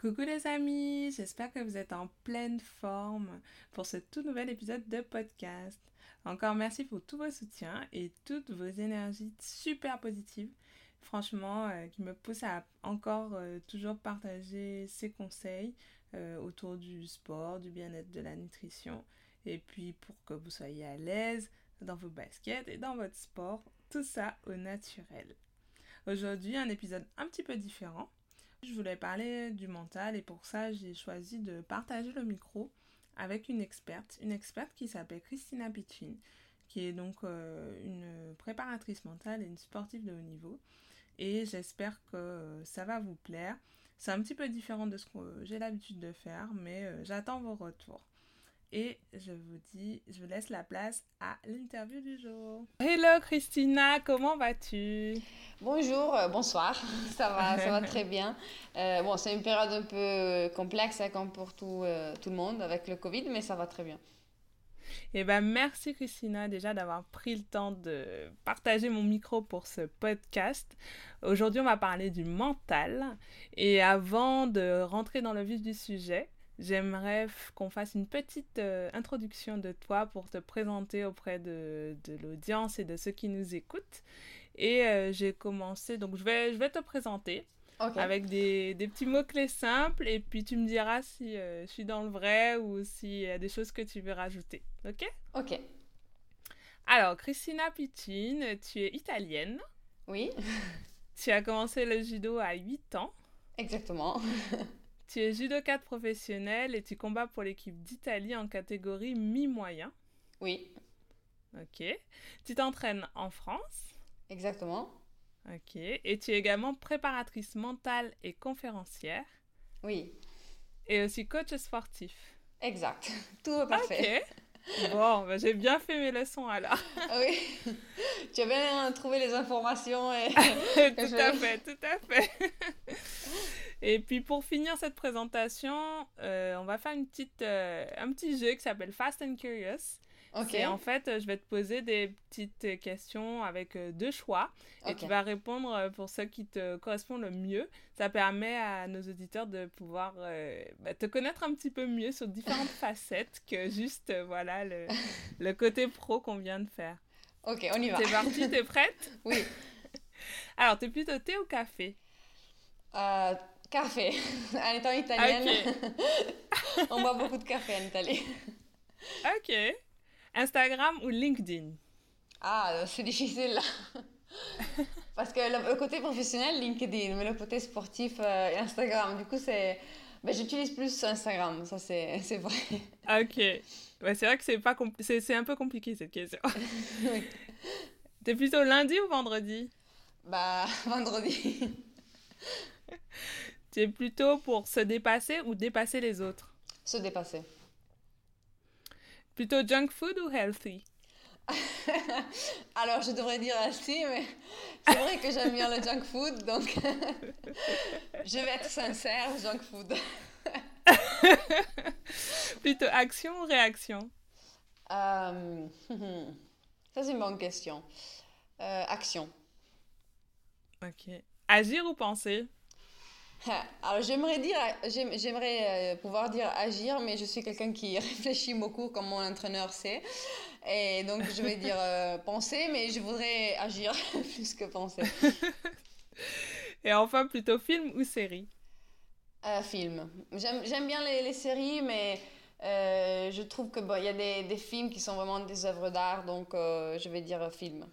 Coucou les amis, j'espère que vous êtes en pleine forme pour ce tout nouvel épisode de podcast. Encore merci pour tous vos soutiens et toutes vos énergies super positives, franchement, euh, qui me poussent à encore euh, toujours partager ces conseils euh, autour du sport, du bien-être, de la nutrition, et puis pour que vous soyez à l'aise dans vos baskets et dans votre sport, tout ça au naturel. Aujourd'hui, un épisode un petit peu différent je voulais parler du mental et pour ça j'ai choisi de partager le micro avec une experte, une experte qui s'appelle Christina Piccin, qui est donc euh, une préparatrice mentale et une sportive de haut niveau. Et j'espère que ça va vous plaire. C'est un petit peu différent de ce que j'ai l'habitude de faire, mais euh, j'attends vos retours. Et je vous dis, je vous laisse la place à l'interview du jour. Hello Christina, comment vas-tu? Bonjour, euh, bonsoir, ça va, ça va très bien. Euh, bon, c'est une période un peu complexe hein, comme pour tout, euh, tout le monde avec le Covid, mais ça va très bien. Eh ben, merci Christina déjà d'avoir pris le temps de partager mon micro pour ce podcast. Aujourd'hui, on va parler du mental. Et avant de rentrer dans le vif du sujet, j'aimerais qu'on fasse une petite introduction de toi pour te présenter auprès de, de l'audience et de ceux qui nous écoutent. Et euh, j'ai commencé, donc je vais, je vais te présenter avec des, des petits mots-clés simples et puis tu me diras si euh, je suis dans le vrai ou s'il y a des choses que tu veux rajouter. Ok? Ok. Alors, Christina Piccin, tu es italienne. Oui. tu as commencé le judo à 8 ans. Exactement. tu es judokate professionnelle et tu combats pour l'équipe d'Italie en catégorie mi-moyen. Oui. Ok. Tu t'entraînes en France. Exactement. Ok. Et tu es également préparatrice mentale et conférencière. Oui. Et aussi coach sportif. Exact. Tout est parfait. Ok. Bon, ben, j'ai bien fait mes leçons alors. oui. Tu as bien trouvé les informations. Et... tout à fait, tout à fait. Et puis pour finir cette présentation, euh, on va faire une petite, euh, un petit jeu qui s'appelle Fast and Curious. Ok. Et en fait, je vais te poser des petites questions avec euh, deux choix. Et tu vas répondre euh, pour ceux qui te correspondent le mieux. Ça permet à nos auditeurs de pouvoir euh, bah, te connaître un petit peu mieux sur différentes facettes que juste voilà le, le côté pro qu'on vient de faire. Ok, on y va. T'es partie, t'es prête? Oui. Alors, t'es plutôt thé ou café? Café. En étant italienne, on boit beaucoup de café en Italie. Ok. Instagram ou LinkedIn? Ah, c'est difficile là. Parce que le, côté professionnel, LinkedIn, mais le côté sportif, euh, Instagram. Du coup, c'est. Ben, J'utilise plus Instagram, ça c'est vrai. Ok. Ouais, c'est vrai que c'est pas c'est un peu compliqué cette question. oui. T'es plutôt lundi ou vendredi? Bah, vendredi. Tu es plutôt pour se dépasser ou dépasser les autres? Se dépasser. Plutôt junk food ou healthy? Alors, je devrais dire healthy, mais c'est vrai que j'aime bien le junk food, donc je vais être sincère, junk food. Plutôt action ou réaction? Euh, Ça, c'est une bonne question. Euh, action. Ok. Agir ou penser? Alors j'aimerais dire, j'aimerais euh, pouvoir dire agir, mais je suis quelqu'un qui réfléchit beaucoup, comme mon entraîneur sait. Et donc je vais dire euh, penser, mais je voudrais agir plus que penser. Et enfin, plutôt film ou série? Euh, Film. J'aime bien les, les, séries, mais je trouve que bon, il y a des, des, films qui sont vraiment des œuvres d'art, donc je vais dire film.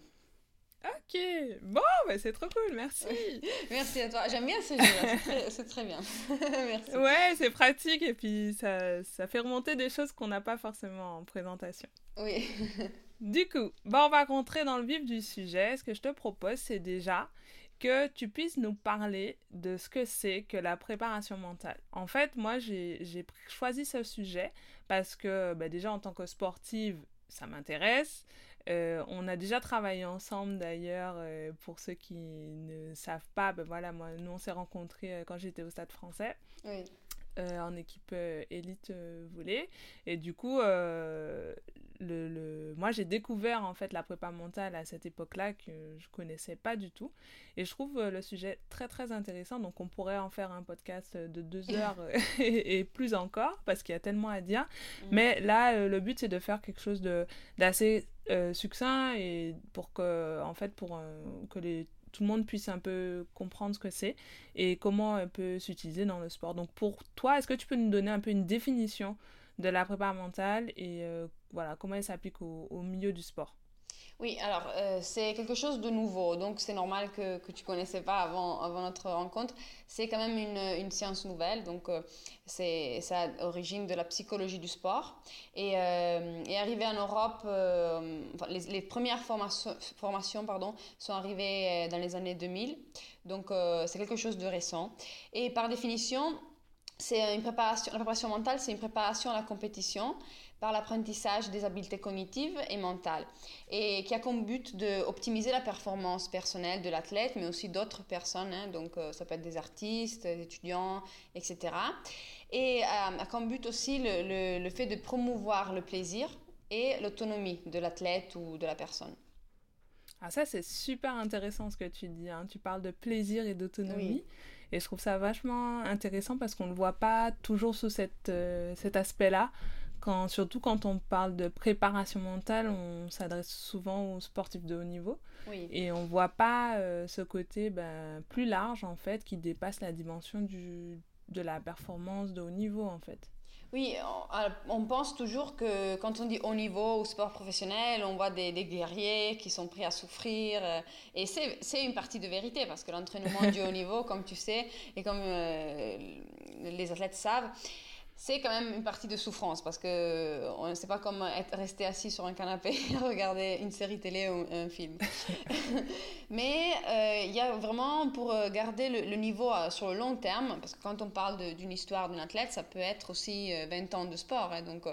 Ok, bon, bah, c'est trop cool, merci. merci à toi. J'aime bien ce jeu, c'est très, bien. merci. Ouais, c'est pratique et puis ça, ça fait remonter des choses qu'on n'a pas forcément en présentation. Oui. du coup, bah, on va rentrer dans le vif du sujet. Ce que je te propose, c'est déjà que tu puisses nous parler de ce que c'est que la préparation mentale. En fait, moi, j'ai choisi ce sujet parce que bah, déjà en tant que sportive, ça m'intéresse. Euh, on a déjà travaillé ensemble d'ailleurs, euh, pour ceux qui ne savent pas, ben voilà, moi, nous on s'est rencontrés euh, quand j'étais au Stade français. En équipe élite volée. Et du coup, le, moi j'ai découvert en fait la prépa mentale à cette époque-là que je connaissais pas du tout et je trouve euh, le sujet très très intéressant donc on pourrait en faire un podcast de deux heures et, plus encore parce qu'il y a tellement à dire mm. mais là euh, le but c'est de faire quelque chose de d'assez euh, succinct et pour que en fait pour que les tout le monde puisse un peu comprendre ce que c'est et comment elle peut s'utiliser dans le sport. Donc pour toi, est-ce que tu peux nous donner un peu une définition de la prépa mentale et euh, voilà, comment elle s'applique au, milieu du sport? Oui, alors euh, c'est quelque chose de nouveau, donc c'est normal que, que tu connaissais pas avant, avant notre rencontre. C'est quand même une, une, science nouvelle, donc euh, c'est a origine de la psychologie du sport. Et, et arrivé en Europe, les, les, premières formations, formations pardon, sont arrivées dans les années 2000, donc c'est quelque chose de récent. Et par définition, c'est une préparation, la préparation mentale, c'est une préparation à la compétition par l'apprentissage des habiletés cognitives et mentales et qui a comme but d'optimiser la performance personnelle de l'athlète mais aussi d'autres personnes, hein. donc euh, ça peut être des artistes, des étudiants, etc. Et euh, a comme but aussi le, le, fait de promouvoir le plaisir et l'autonomie de l'athlète ou de la personne. Ah ça c'est super intéressant ce que tu dis, hein. tu parles de plaisir et d'autonomie. Et je trouve ça vachement intéressant parce qu'on ne le voit pas toujours sous cette, euh, cet aspect-là. Quand, surtout quand on parle de préparation mentale, on s'adresse souvent aux sportifs de haut niveau. Et on ne voit pas euh, ce côté ben, plus large, en fait, qui dépasse la dimension du, de la performance de haut niveau, en fait. Oui, on, pense toujours que quand on dit haut niveau ou sport professionnel, on voit des, guerriers qui sont prêts à souffrir. Euh, et c'est une partie de vérité parce que l'entraînement du haut niveau, comme tu sais, et comme euh, les athlètes savent, c'est quand même une partie de souffrance parce que on ne sait pas comment être resté assis sur un canapé et regarder une série télé ou un film. Mais euh, il y a vraiment pour euh, garder le, niveau euh, sur le long terme, parce que quand on parle d'une histoire d'un athlète, ça peut être aussi 20 ans de sport. Hein, donc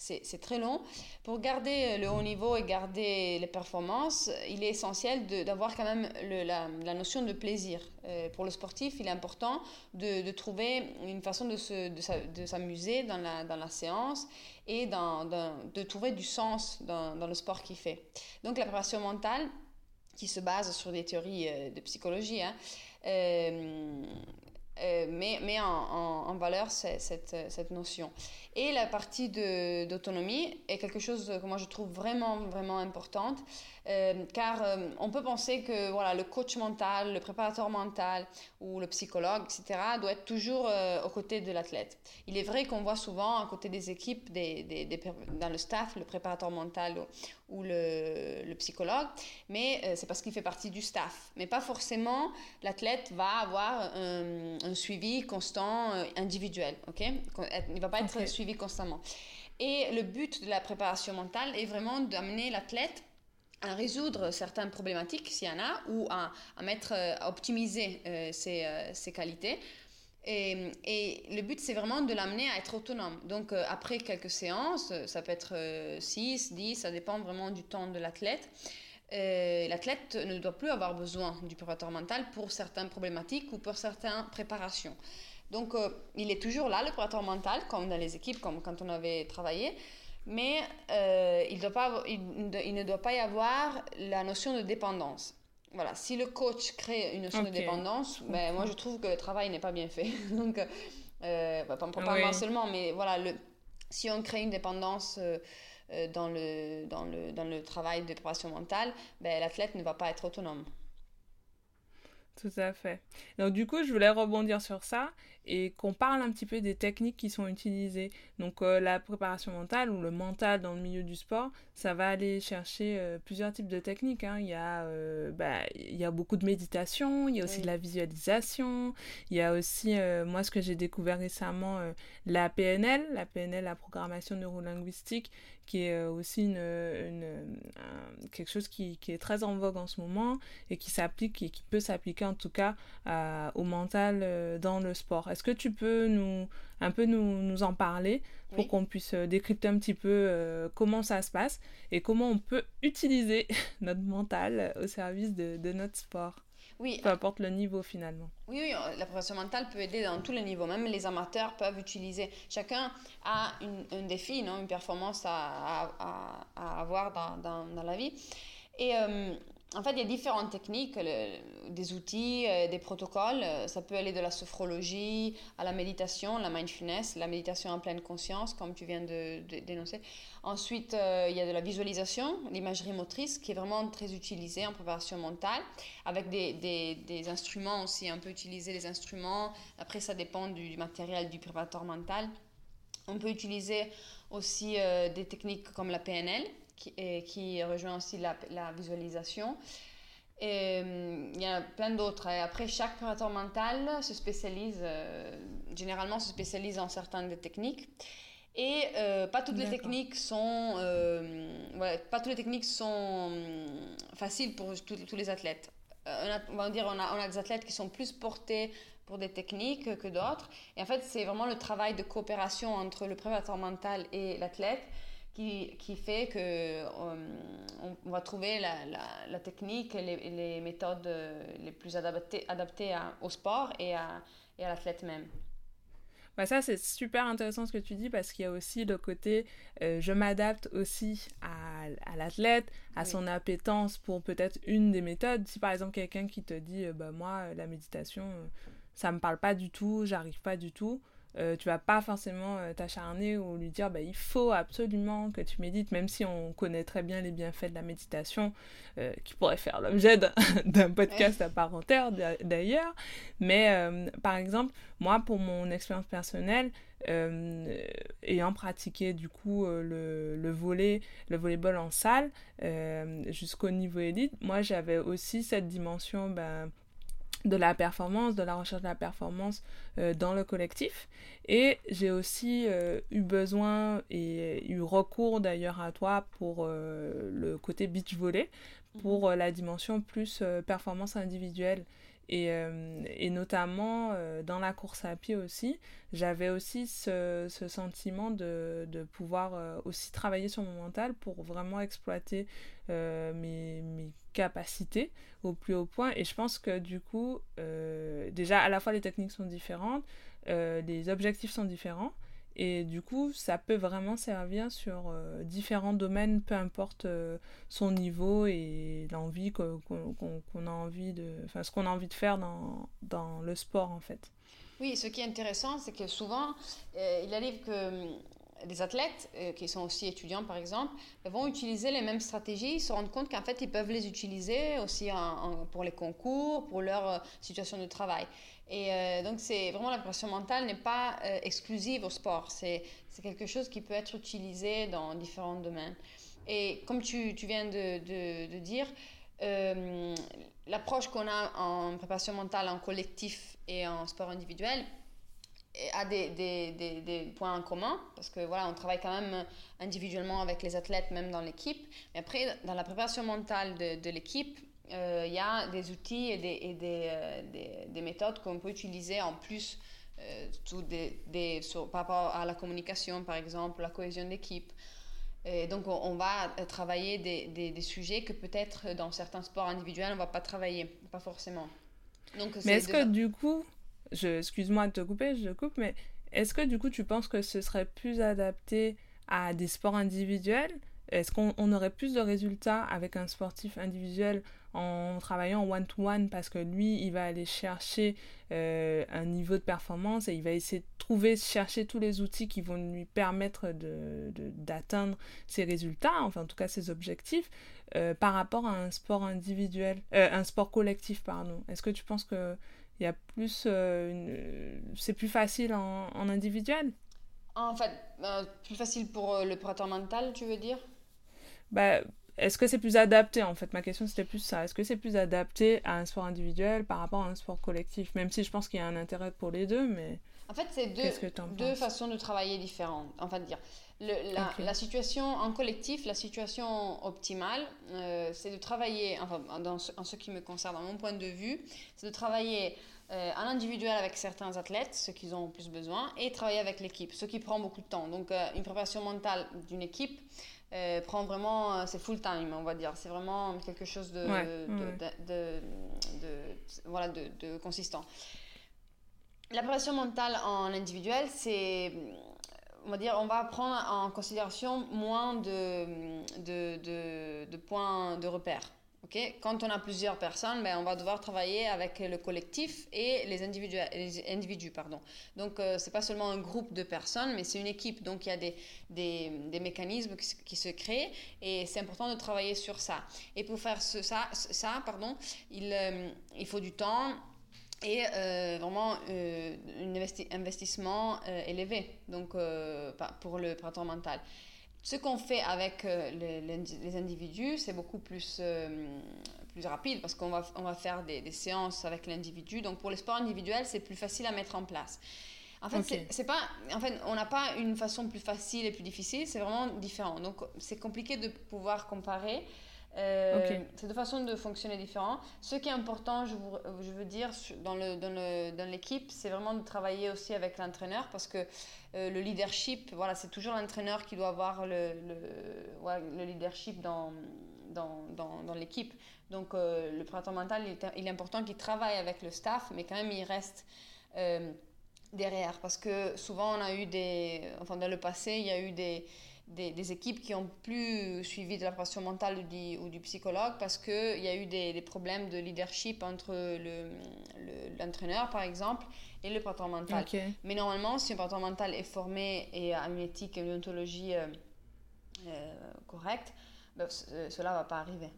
c'est très long. Pour garder le haut niveau et garder les performances, il est essentiel d'avoir quand même la, notion de plaisir. Euh, pour le sportif, il est important de, trouver une façon de s'amuser dans la, séance et de trouver du sens dans, le sport qu'il fait. Donc la préparation mentale, qui se base sur des théories euh, de psychologie, hein, euh, met, met en, valeur cette, cette notion. Et la partie d'autonomie est quelque chose que moi je trouve vraiment, vraiment importante. Euh, car euh, on peut penser que voilà, le coach mental, le préparateur mental ou le psychologue, etc., doit être toujours euh, aux côtés de l'athlète. Il est vrai qu'on voit souvent à côté des équipes, des, des, dans le staff, le préparateur mental ou, le, le, psychologue, mais c'est parce qu'il fait partie du staff. Mais pas forcément l'athlète va avoir suivi constant individuel. ok? Il ne va pas être suivi constamment. Et le but de la préparation mentale est vraiment d'amener l'athlète à résoudre certaines problématiques, s'il y en a, ou à, à mettre, à optimiser euh, ses, euh, ses, qualités. Et, et, le but, c'est vraiment de l'amener à être autonome. Donc, euh, après quelques séances, ça peut être 6, 10, ça dépend vraiment du temps de l'athlète. L'athlète ne doit plus avoir besoin du préparateur mental pour certaines problématiques ou pour certaines préparations. Donc, il est toujours là, le préparateur mental, comme dans les équipes, comme quand on avait travaillé, mais euh, il, doit pas, il, ne doit pas y avoir la notion de dépendance. Voilà, si le coach crée une notion de dépendance, ben, moi je trouve que le travail n'est pas bien fait. Donc, euh, bah, pas, moi seulement, mais voilà, le, si on crée une dépendance euh, euh, dans, le, dans, le, dans le travail de préparation mentale, ben, l'athlète ne va pas être autonome. Tout à fait. Donc du coup, je voulais rebondir sur ça et qu'on parle un petit peu des techniques qui sont utilisées. Donc euh, la préparation mentale ou le mental dans le milieu du sport, ça va aller chercher euh, plusieurs types de techniques. Hein. Il, y a, euh, bah, il y a beaucoup de méditation, il y a aussi de la visualisation, il y a aussi, moi ce que j'ai découvert récemment, la PNL, la PNL, la programmation neurolinguistique, qui est aussi une, une quelque chose qui, qui, est très en vogue en ce moment et qui s'applique et qui peut s'appliquer en tout cas au mental dans le sport. Est-ce que tu peux nous un peu nous, nous en parler pour qu'on puisse décrypter un petit peu comment ça se passe et comment on peut utiliser notre mental au service de, de notre sport? Oui. Peu importe le niveau finalement. Oui, oui, la préparation mentale peut aider dans tous les niveaux. Même les amateurs peuvent utiliser. Chacun a un défi, non? Une performance à, à, à avoir dans, dans, dans, la vie. Et euh, en fait, il y a différentes techniques, des outils, euh, des protocoles. Euh, ça peut aller de la sophrologie à la méditation, la mindfulness, la méditation en pleine conscience, comme tu viens de, dénoncer. Ensuite, euh, il y a de la visualisation, l'imagerie motrice, qui est vraiment très utilisée en préparation mentale, avec des, des, instruments aussi. On peut utiliser les instruments. Après, ça dépend du, matériel du préparateur mental. On peut utiliser aussi des techniques comme la PNL, qui, qui rejoint aussi la, la visualisation. Et hum, il y a plein d'autres. Après, chaque préparateur mental se spécialise, euh, généralement se spécialise en certaines techniques. Et euh, pas toutes les techniques sont, euh, pas toutes les techniques sont faciles pour tous les athlètes. on, va dire, on a, on a des athlètes qui sont plus portés pour des techniques que d'autres. Et en fait, c'est vraiment le travail de coopération entre le préparateur mental et l'athlète qui, qui fait que euh, on, va trouver la, la, technique et les, les, méthodes euh, les plus adaptées, adaptées au sport et à, et à l'athlète même. Bah ça, c'est super intéressant ce que tu dis parce qu'il y a aussi le côté euh, je m'adapte aussi à, à l'athlète, à son appétence pour peut-être une des méthodes. Si par exemple quelqu'un qui te dit bah, moi, la méditation, ça me parle pas du tout, j'arrive pas du tout. Euh, tu vas pas forcément euh, t'acharner ou lui dire bah, il faut absolument que tu médites, même si on connaît très bien les bienfaits de la méditation, euh, qui pourrait faire l'objet d'un podcast à part entière d'ailleurs. Mais par exemple, moi, pour mon expérience personnelle, ayant pratiqué du coup le, le volet, le volleyball en salle jusqu'au niveau élite, moi j'avais aussi cette dimension ben, de la performance, de la recherche de la performance euh, dans le collectif. Et j'ai aussi euh, eu besoin et eu recours d'ailleurs à toi pour euh, le côté beach volley, pour mhm. la dimension plus performance individuelle. Et, et notamment dans la course à pied aussi, j'avais aussi ce, sentiment de, de pouvoir aussi travailler sur mon mental pour vraiment exploiter mes, mes capacité au plus haut point. Et je pense que du coup, euh, déjà, à la fois les techniques sont différentes, euh, les objectifs sont différents. Et du coup, ça peut vraiment servir sur euh, différents domaines, peu importe son niveau et l'envie qu'on a envie de, enfin, ce qu'on a envie de faire dans, dans le sport en fait. Oui, ce qui est intéressant, c'est que souvent, il arrive que des athlètes euh, qui sont aussi étudiants, par exemple, vont utiliser les mêmes stratégies, ils se rendent compte qu'en fait, ils peuvent les utiliser aussi pour les concours, pour leur euh, situation de travail. Et euh, donc, c'est vraiment la pression mentale n'est pas exclusive au sport. C'est quelque chose qui peut être utilisé dans différents domaines. Et comme tu, viens de dire, l'approche qu'on a en préparation mentale en collectif et en sport individuel a des, des, des, des, points en commun parce que voilà on travaille quand même individuellement avec les athlètes même dans l'équipe. Mais après dans la préparation mentale de, de l'équipe euh, il y a des outils et des, et des, euh, des, méthodes qu'on peut utiliser en plus euh, des, des, par rapport à la communication par exemple la cohésion d'équipe. Et donc on, on, va travailler des, des, sujets que peut-être dans certains sports individuels on va pas travailler pas forcément. Donc mais est-ce que du coup excuse-moi de te couper, je coupe, mais est-ce que du coup tu penses que ce serait plus adapté à des sports individuels? Est-ce qu'on aurait plus de résultats avec un sportif individuel en travaillant one-to-one parce que lui, il va aller chercher euh, un niveau de performance et il va essayer de trouver, chercher tous les outils qui vont lui permettre d'atteindre de, ses résultats, enfin en tout cas ses objectifs, euh, par rapport à un sport individuel, euh, un sport collectif, pardon. Est-ce que tu penses que il y a plus euh, c'est plus facile en, en, individuel. En fait euh, plus facile pour euh, le préparateur mental tu veux dire? Bah est-ce que c'est plus adapté en fait? Ma question c'était plus ça. Est-ce que c'est plus adapté à un sport individuel par rapport à un sport collectif? Même si je pense qu'il y a un intérêt pour les deux mais En fait, c'est deux, deux façons de travailler différentes. Enfin, dire. Le, la, la, situation en collectif, la situation optimale, euh, c'est de travailler, enfin, dans ce, en ce qui me concerne, dans mon point de vue, c'est de travailler euh, en individuel avec certains athlètes, ceux qui ont plus besoin, et travailler avec l'équipe, ce qui prend beaucoup de temps. Donc, euh, une préparation mentale d'une équipe prend vraiment, c'est full time, on va dire. C'est vraiment quelque chose de, de, voilà, de, consistant. La préparation mentale en individuel, c'est on va dire, on va prendre en considération moins de, de, de, points de repère. Quand on a plusieurs personnes, ben, on va devoir travailler avec le collectif et les individus. Donc, ce euh, c'est pas seulement un groupe de personnes, mais c'est une équipe. Donc, il y a des, mécanismes qui, se créent et c'est important de travailler sur ça. Et pour faire ce, ça, euh, il faut du temps et euh, vraiment euh, un investissement élevé donc pour le printemps mental. Ce qu'on fait avec les, les, individus, c'est beaucoup plus, plus rapide parce qu'on va, on va faire des, des séances avec l'individu. Donc pour les sports individuels, c'est plus facile à mettre en place. En fait, c'est pas, en fait on n'a pas une façon plus facile et plus difficile, c'est vraiment différent. Donc c'est compliqué de pouvoir comparer. Euh, c'est deux façons de fonctionner différentes. Ce qui est important, je, je veux dire, dans, le, dans, l'équipe, c'est vraiment de travailler aussi avec l'entraîneur parce que euh, le leadership, voilà, c'est toujours l'entraîneur qui doit avoir le, le, le leadership dans, dans, dans, l'équipe. Donc, euh, le printemps mental, il est, il est important qu'il travaille avec le staff, mais quand même, il reste derrière parce que souvent, on a eu des. Enfin, dans le passé, il y a eu des des, équipes qui ont plus suivi de la pression mentale ou du, ou du psychologue parce qu'il y a eu des, problèmes de leadership entre l'entraîneur, le, par exemple, et le patron mental. Mais normalement, si un patron mental est formé et a une éthique et une ontologie euh, euh, correcte, ben, euh, cela ne va pas arriver.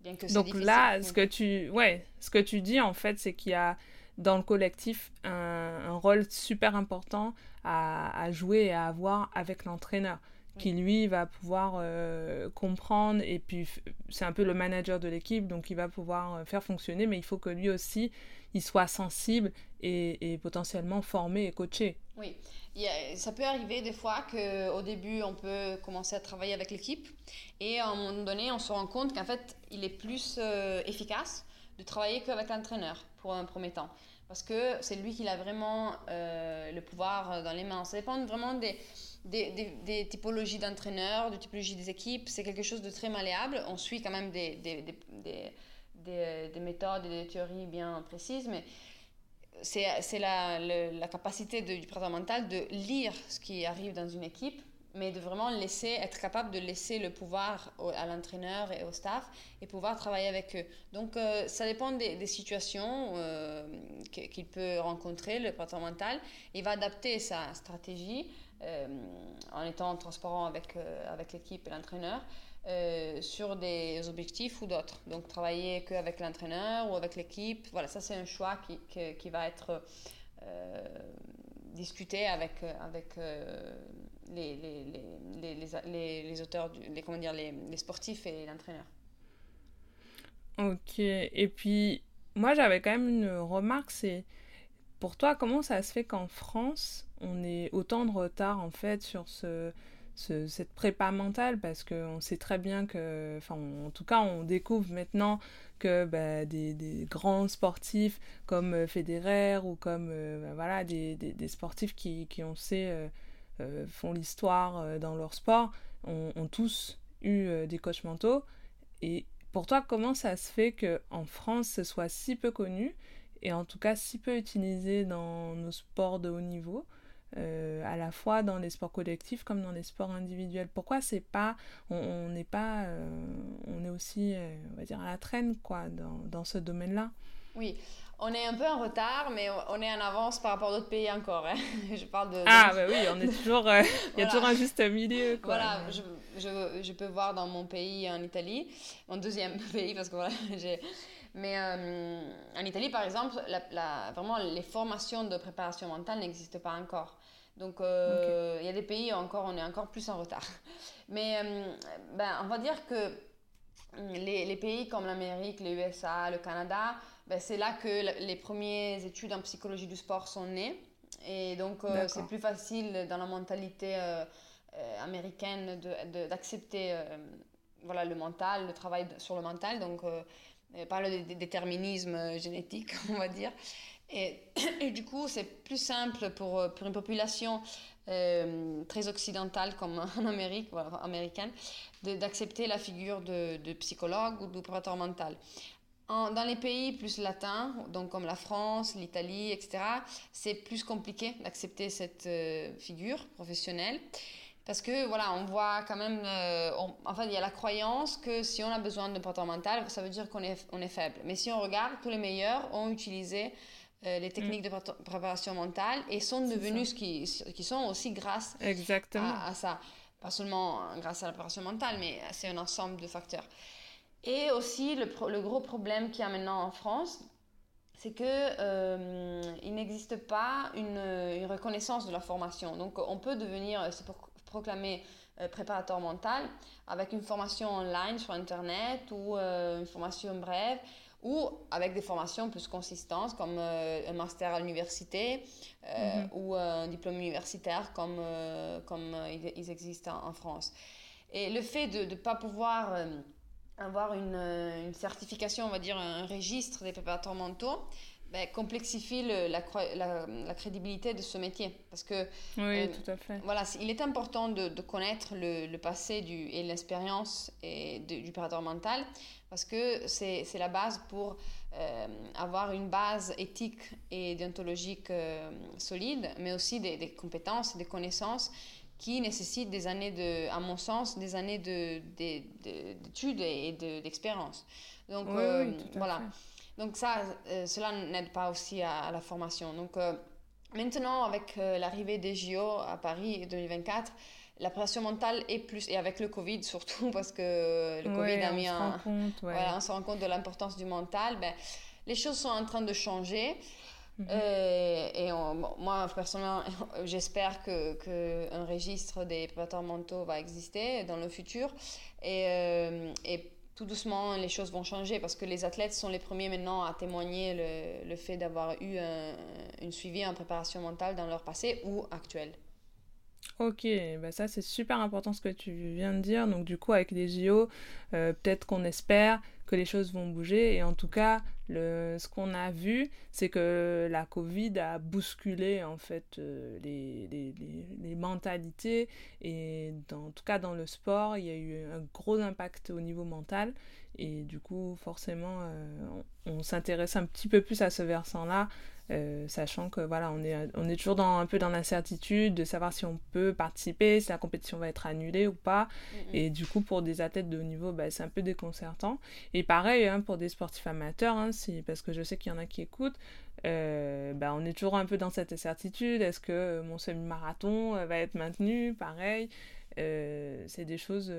Bien que Donc là, ce que, tu, ouais, ce que tu dis, en fait, c'est qu'il y a dans le collectif un, un rôle super important à, à, jouer et à avoir avec l'entraîneur qui lui va pouvoir euh, comprendre et puis c'est un peu le manager de l'équipe donc il va pouvoir euh, faire fonctionner mais il faut que lui aussi il soit sensible et, et potentiellement formé et coaché. Oui, ça peut arriver des fois qu'au début on peut commencer à travailler avec l'équipe et à un moment donné on se rend compte qu'en fait il est plus euh, efficace de travailler qu'avec l'entraîneur pour un premier temps parce que c'est lui qui a vraiment le pouvoir dans les mains. Ça dépend vraiment des des, typologies d'entraîneurs, des typologies des équipes. C'est quelque chose de très malléable. On suit quand même des, des méthodes et des théories bien précises, mais c'est la, capacité du président mental de lire ce qui arrive dans une équipe, mais de vraiment laisser, être capable de laisser le pouvoir à l'entraîneur et au staff et pouvoir travailler avec eux. Donc, euh, ça dépend des, situations euh, qu'il peut rencontrer, le président mental. Il va adapter sa stratégie en étant transparent avec, euh, avec l'équipe et l'entraîneur. Euh, sur des objectifs ou d'autres. Donc travailler qu'avec l'entraîneur ou avec l'équipe, voilà, ça c'est un choix qui, qui, va être discuté avec, avec les, les, les, les, les, auteurs, les, comment dire, les, sportifs et l'entraîneur. Ok, et puis moi j'avais quand même une remarque, c'est pour toi comment ça se fait qu'en France on est autant de retard en fait sur ce, cette prépa mentale parce qu'on sait très bien que, enfin en tout cas on découvre maintenant que bah, des, grands sportifs comme euh, Federer ou comme euh, bah, voilà, des, des, sportifs qui, qui on sait euh, font l'histoire dans leur sport ont, tous eu des coachs mentaux. Et pour toi comment ça se fait que en France ce soit si peu connu et en tout cas si peu utilisé dans nos sports de haut niveau? Euh, à la fois dans les sports collectifs comme dans les sports individuels. Pourquoi c'est pas, on n'est pas, euh, on est aussi, euh, on va dire à la traîne quoi dans, dans ce domaine-là? Oui, on est un peu en retard, mais on est en avance par rapport à d'autres pays encore. Hein. je parle de. Ah bah oui, on est toujours, il y a toujours un juste milieu. Quoi. Voilà, je, je, je, peux voir dans mon pays en Italie, mon deuxième pays parce que voilà, j'ai. Mais en Italie, par exemple, la, la, vraiment les formations de préparation mentale n'existent pas encore. Donc, euh, il y a des pays, encore, on est encore plus en retard. Mais euh, ben, on va dire que hum, les, les pays comme l'Amérique, les USA, le Canada, ben, c'est là que les premières études en psychologie du sport sont nées. Et donc, c'est plus facile dans la mentalité américaine d'accepter voilà, le mental, le travail sur le mental. Donc, par le déterminisme génétique, on va dire. Et, du coup, c'est plus simple pour, pour une population euh, très occidentale comme en Amérique, voilà, américaine, d'accepter la figure de, de, psychologue ou d'opérateur mental. En, dans les pays plus latins, donc comme la France, l'Italie, etc., c'est plus compliqué d'accepter cette euh, figure professionnelle. Parce que voilà, on voit quand même, euh, en fait, il y a la croyance que si on a besoin de porteur mental, ça veut dire qu'on est, on est faible. Mais si on regarde, tous les meilleurs ont utilisé euh, les techniques mm. de préparation mentale et sont devenus ce qui, qui sont aussi grâce Exactement. À, ça. Pas seulement grâce à la préparation mentale, mais c'est un ensemble de facteurs. Et aussi, le, le gros problème qu'il y a maintenant en France, c'est qu'il euh, il n'existe pas une, une, reconnaissance de la formation. Donc, on peut devenir, c'est pour proclamer euh, préparateur mental avec une formation online sur Internet ou une formation brève ou avec des formations plus consistantes comme euh, un master à l'université euh, mhm. ou un diplôme universitaire comme, euh, comme ils existent en, France. Et le fait de ne pas pouvoir avoir une, une, certification, on va dire un registre des préparateurs mentaux, ben, complexifie le, la, la, la, crédibilité de ce métier. Parce que, oui, tout à fait. Voilà, il est important de, de connaître le, le, passé du, et l'expérience du préparateur mental parce que c'est la base pour euh, avoir une base éthique et déontologique euh, solide, mais aussi des, des, compétences, des connaissances qui nécessitent des années de, à mon sens, des années d'études de, et d'expérience. Donc euh, voilà. Donc ça, cela n'aide pas aussi à, à, la formation. Donc maintenant, avec l'arrivée des JO à Paris 2024, la pression mentale est plus, et avec le Covid surtout, parce que le Covid a mis un. Voilà, on se rend compte de l'importance du mental. Ben, les choses sont en train de changer. Mhm. Euh, et moi, personnellement, j'espère qu'un que registre des prédateurs mentaux va exister dans le futur. Et, euh, et, tout doucement, les choses vont changer parce que les athlètes sont les premiers maintenant à témoigner le, le fait d'avoir eu un, une suivi en préparation mentale dans leur passé ou actuel. Ok, bah ça c'est super important ce que tu viens de dire. Donc du coup avec les JO, euh, peut-être qu'on espère que les choses vont bouger. Et en tout cas, le, ce qu'on a vu, c'est que la Covid a bousculé en fait euh, les, les, les, mentalités. Et dans, en tout cas dans le sport, il y a eu un gros impact au niveau mental. Et du coup, forcément, euh, on, on s'intéresse un petit peu plus à ce versant-là euh, sachant que voilà, on est, on est toujours dans, un peu dans l'incertitude de savoir si on peut participer, si la compétition va être annulée ou pas. Et du coup, pour des athlètes de haut niveau, bah, c'est un peu déconcertant. Et pareil, hein, pour des sportifs amateurs, hein, si, parce que je sais qu'il y en a qui écoutent, euh, bah, on est toujours un peu dans cette incertitude. Est-ce que mon semi-marathon euh, va être maintenu? Pareil. c'est des choses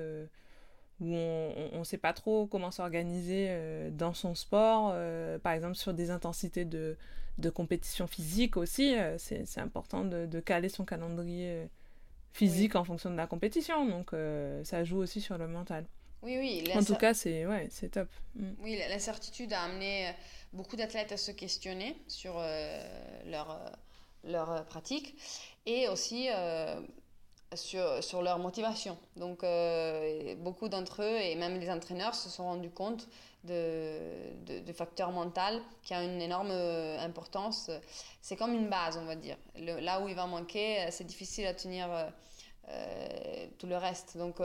où on ne sait pas trop comment s'organiser dans son sport, par exemple sur des intensités de, de compétition physique aussi, euh, c'est important de, de, caler son calendrier euh, physique en fonction de la compétition. Donc euh, ça joue aussi sur le mental. Oui, oui. En tout cas, c'est ouais, top. Mm. Oui, l'incertitude a amené beaucoup d'athlètes à se questionner sur leur, leur pratique et aussi sur, sur leur motivation. Donc, beaucoup d'entre eux et même les entraîneurs se sont rendus compte de, de, facteur mental qui a une énorme euh, importance. C'est comme une base, on va dire. là où il va manquer, euh, c'est difficile à tenir euh, tout le reste. Donc,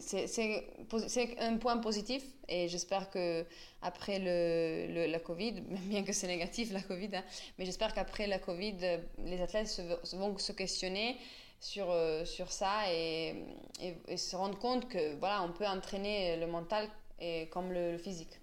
c'est un point positif et j'espère que après le, la Covid, bien que c'est négatif la Covid, hein, mais j'espère qu'après la Covid, les athlètes se, vont se questionner sur, euh, sur ça et, et, se rendre compte que voilà, on peut entraîner le mental et, comme le, physique.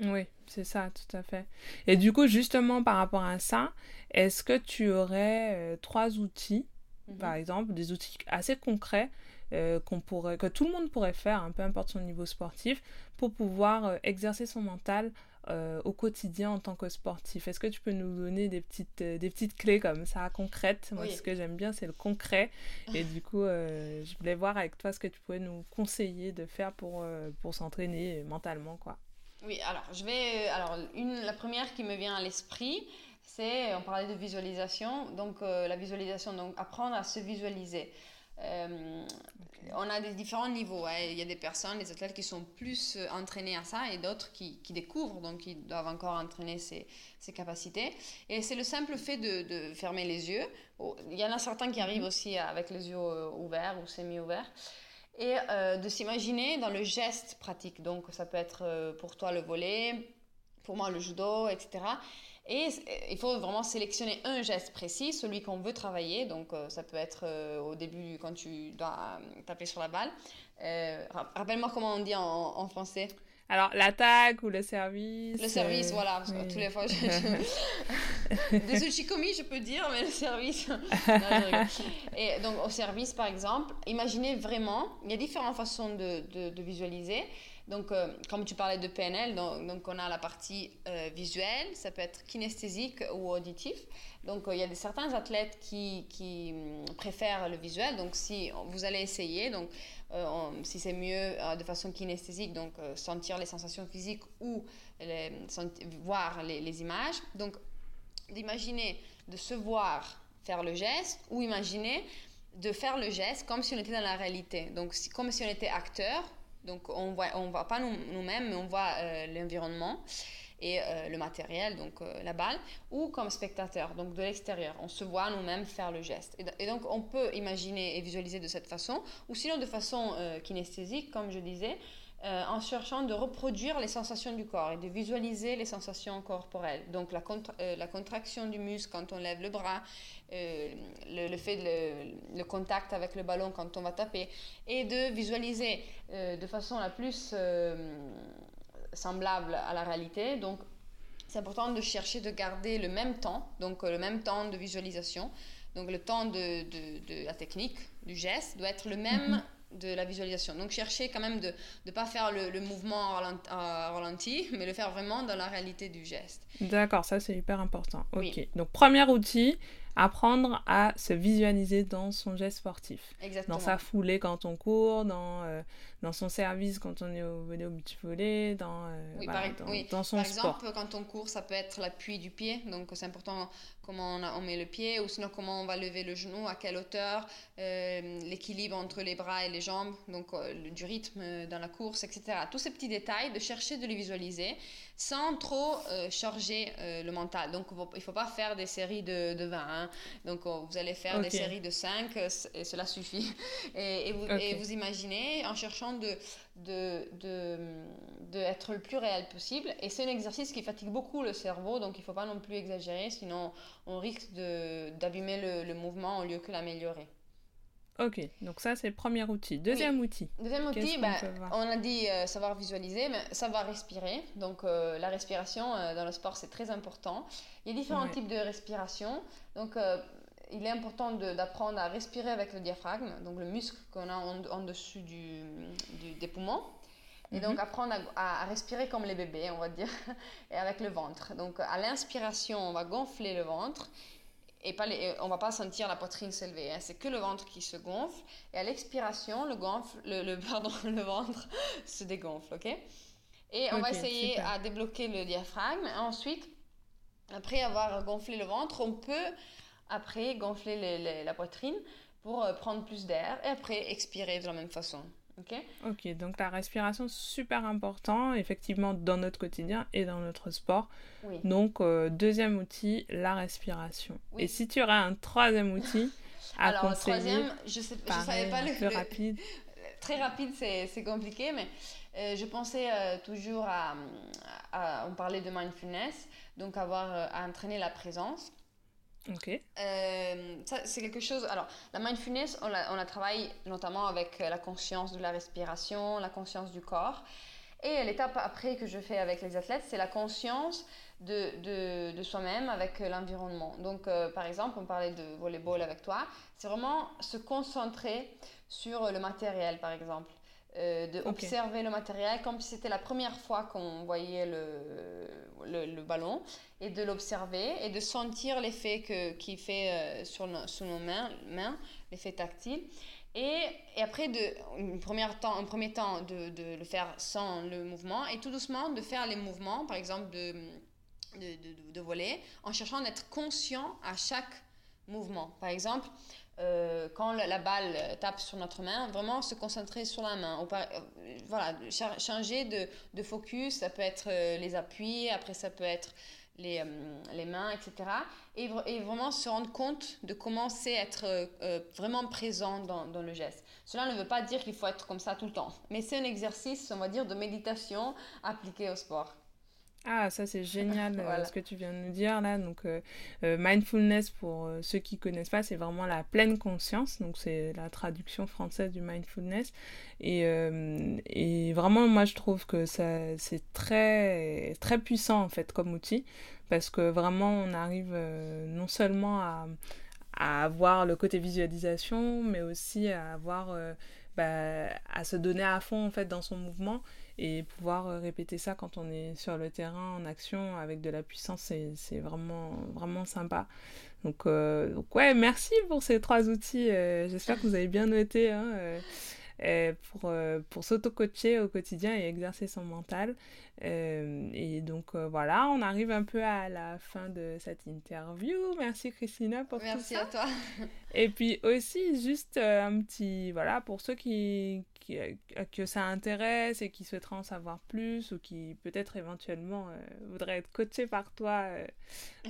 Oui, c'est ça, tout à fait. Et du coup, justement par rapport à ça, est-ce que tu aurais euh, trois outils, mhm. par exemple, des outils assez concrets euh, qu'on pourrait, que tout le monde pourrait faire, hein, peu importe son niveau sportif, pour pouvoir exercer son mental euh, au quotidien en tant que sportif Est-ce que tu peux nous donner des petites, euh, des petites clés comme ça, concrètes? Moi, ce que j'aime bien, c'est le concret. Et du coup, euh, je voulais voir avec toi ce que tu pouvais nous conseiller de faire pour, pour s'entraîner mentalement. quoi. Oui, alors, je vais, alors une, la première qui me vient à l'esprit, c'est, on parlait de visualisation, donc la visualisation, donc apprendre à se visualiser. On a des différents niveaux. Hein. Il y a des personnes, des athlètes qui sont plus entraînés à ça et d'autres qui, qui, découvrent, donc ils doivent encore entraîner ces, capacités. Et c'est le simple fait de, fermer les yeux. Oh, il y en a certains qui arrivent aussi avec les yeux ouverts ou semi-ouverts et euh, de s'imaginer dans le geste pratique. Donc ça peut être euh, pour toi le volet, pour moi le judo, etc. Et il faut vraiment sélectionner un geste précis, celui qu'on veut travailler. Donc euh, ça peut être au début quand tu dois taper sur la balle. Rappelle-moi comment on dit en français. Alors, l'attaque ou le service Le service, voilà. Parce que tous les fois, je, des uchikomi, je peux dire, mais le service. et donc, au service, par exemple, imaginez vraiment, il y a différentes façons de, de, visualiser. Donc, euh, comme tu parlais de PNL, donc, donc on a la partie euh, visuelle, ça peut être kinesthésique ou auditif. Donc, euh, il y a des, certains athlètes qui, qui hum, préfèrent le visuel. Donc, si vous allez essayer, donc euh, si c'est mieux euh, de façon kinesthésique, donc euh, sentir les sensations physiques ou voir les, images. Donc, d'imaginer de se voir faire le geste ou imaginer de faire le geste comme si on était dans la réalité. Donc, comme si on était acteur. Donc, on voit, on voit pas nous-mêmes, mais on voit l'environnement et euh, le matériel, donc euh, la balle, ou comme spectateur, donc de l'extérieur. On se voit nous-mêmes faire le geste. Et, donc on peut imaginer et visualiser de cette façon, ou sinon de façon euh, kinesthésique, comme je disais, en cherchant de reproduire les sensations du corps et de visualiser les sensations corporelles. Donc la, la contraction du muscle quand on lève le bras, le, fait de le, contact avec le ballon quand on va taper, et de visualiser de façon la plus semblable à la réalité. Donc, c'est important de chercher de garder le même temps, donc euh, le même temps de visualisation. Donc, le temps de, de, la technique, du geste, doit être le même mhm. de la visualisation. Donc, chercher quand même de ne pas faire le, mouvement à ralenti, mais le faire vraiment dans la réalité du geste. D'accord, ça c'est hyper important. Ok. Donc, premier outil, apprendre à se visualiser dans son geste sportif. Exactement. Dans sa foulée quand on court, dans, euh, dans son service quand on est au volet dans, euh, oui, par, dans, son par exemple, quand on court, ça peut être l'appui du pied. Donc, c'est important comment on, met le pied ou sinon comment on va lever le genou, à quelle hauteur, euh, l'équilibre entre les bras et les jambes, donc du rythme dans la course, etc. Tous ces petits détails, de chercher de les visualiser sans trop charger le mental. Donc, il ne faut pas faire des séries de, de 20. Hein. Donc, vous allez faire des séries de 5 et cela suffit. Et, vous, et vous imaginez en cherchant de, de, de, être le plus réel possible. Et c'est un exercice qui fatigue beaucoup le cerveau, donc il ne faut pas non plus exagérer, sinon on risque d'abîmer le, le, mouvement au lieu que l'améliorer. Ok, donc ça c'est le premier outil. Deuxième outil. Deuxième outil, bah, on a dit euh, savoir visualiser, mais savoir respirer. Donc euh, la respiration euh, dans le sport c'est très important. Il y a différents types de respiration. Donc il est important d'apprendre à respirer avec le diaphragme, donc le muscle qu'on a en, dessus du, des poumons. Et donc mhm. apprendre à, respirer comme les bébés, on va dire, et avec le ventre. Donc à l'inspiration, on va gonfler le ventre et pas les, on va pas sentir la poitrine s'élever. Hein. c'est que le ventre qui se gonfle. Et à l'expiration, le, gonfle, le, pardon, le ventre se dégonfle, ok? Et on va essayer à débloquer le diaphragme. Ensuite, après avoir gonflé le ventre, on peut après, gonfler la poitrine pour euh, prendre plus d'air et après expirer de la même façon. Ok Ok, donc la respiration, super important, effectivement, dans notre quotidien et dans notre sport. Donc, euh, deuxième outil, la respiration. Et si tu aurais un troisième outil à Alors, troisième, je ne savais pas le... Plus rapide. Très rapide, c'est compliqué, mais euh, je pensais toujours à, à, On parlait de mindfulness, donc avoir à entraîner la présence. Euh, c'est quelque chose. Alors, la mindfulness, on la, travaille notamment avec la conscience de la respiration, la conscience du corps. Et l'étape après que je fais avec les athlètes, c'est la conscience de, soi-même avec l'environnement. Donc, euh, par exemple, on parlait de volleyball avec toi. C'est vraiment se concentrer sur le matériel, par exemple. Euh, de observer le matériel comme si c'était la première fois qu'on voyait le, le, ballon et de l'observer et de sentir l'effet qu'il fait euh, sur sous nos mains, mains l'effet tactile. Et, et, après, de, une première temps, un premier temps, de, de, le faire sans le mouvement et tout doucement de faire les mouvements, par exemple de de, de, voler en cherchant d'être conscient à chaque mouvement. Par exemple, euh, quand la, balle tape sur notre main, vraiment se concentrer sur la main. Euh, voilà, changer de, focus, ça peut être euh, les appuis, après ça peut être les, les mains, etc. Et, vraiment se rendre compte de commencer à être vraiment présent dans, dans, le geste. Cela ne veut pas dire qu'il faut être comme ça tout le temps, mais c'est un exercice, on va dire, de méditation appliqué au sport. Ah, ça c'est génial euh, ce que tu viens de nous dire là. Donc, euh, euh, mindfulness, pour ceux qui connaissent pas, c'est vraiment la pleine conscience. Donc, c'est la traduction française du mindfulness. Et, et vraiment, moi je trouve que ça, c'est très, très puissant en fait comme outil. Parce que vraiment, on arrive non seulement à, à avoir le côté visualisation, mais aussi à avoir. Bah, à se donner à fond en fait dans son mouvement et pouvoir euh, répéter ça quand on est sur le terrain en action avec de la puissance, c'est vraiment, vraiment sympa. Donc, euh, donc, ouais, merci pour ces trois outils. Euh, j'espère que vous avez bien noté. Hein, pour, pour s'auto-coacher au quotidien et exercer son mental. et donc voilà, on arrive un peu à la fin de cette interview. Merci Christina pour Merci tout ça. à toi. Et puis aussi, juste un petit, voilà, pour ceux qui, euh, que ça intéresse et qui souhaiteraient en savoir plus ou qui peut-être éventuellement euh, voudraient être coachés par toi euh,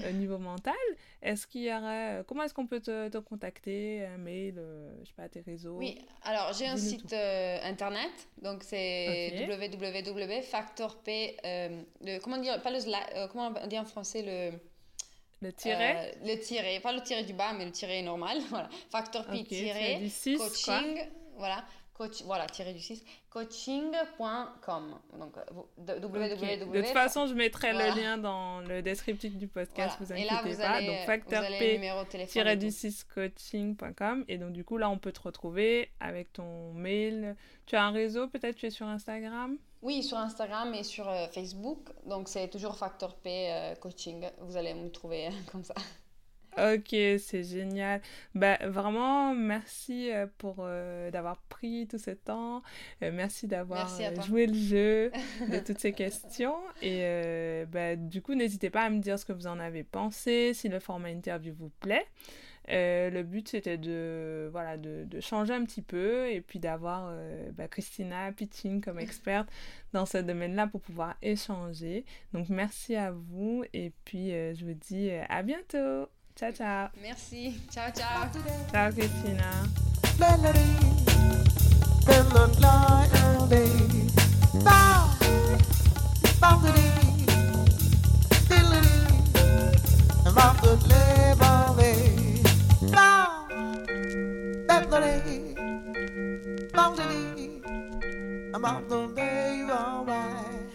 au niveau mental, est-ce qu'il y aurait... comment est-ce qu'on peut te, contacter Un mail, je sais pas, tes réseaux? Oui, alors j'ai un site internet, donc c'est www.factorp... comment dire, pas le, comment on dit en français le... Le tiret Le tiret, pas le tiret du bas, mais le tiret normal. Voilà. Factor P coaching. Voilà coach, voilà, tiré du 6, coaching.com. Donc, www. De toute façon, je mettrai le lien dans le descriptif du podcast, vous inquiétez vous pas. donc, facteur P du 6 coaching.com. Et donc, du coup, là, on peut te retrouver avec ton mail. Tu as un réseau, peut-être? Tu es sur Instagram? Oui, sur Instagram et sur euh, Facebook. Donc, c'est toujours Factor P euh, Coaching. Vous allez me trouver comme ça. Ok, c'est génial. Bah, vraiment, merci euh, pour euh, d'avoir pris tout ce temps. Euh, merci d'avoir joué le jeu de toutes ces questions. Et bah, du coup, n'hésitez pas à me dire ce que vous en avez pensé, si le format interview vous plaît. le but c'était de voilà de, de, changer un petit peu et puis d'avoir bah, Christina Pitching comme experte dans ce domaine-là pour pouvoir échanger. Donc merci à vous et puis je vous dis à bientôt. Ciao, ciao. Merci. Ciao, ciao. Ciao, Cristina. I'm on the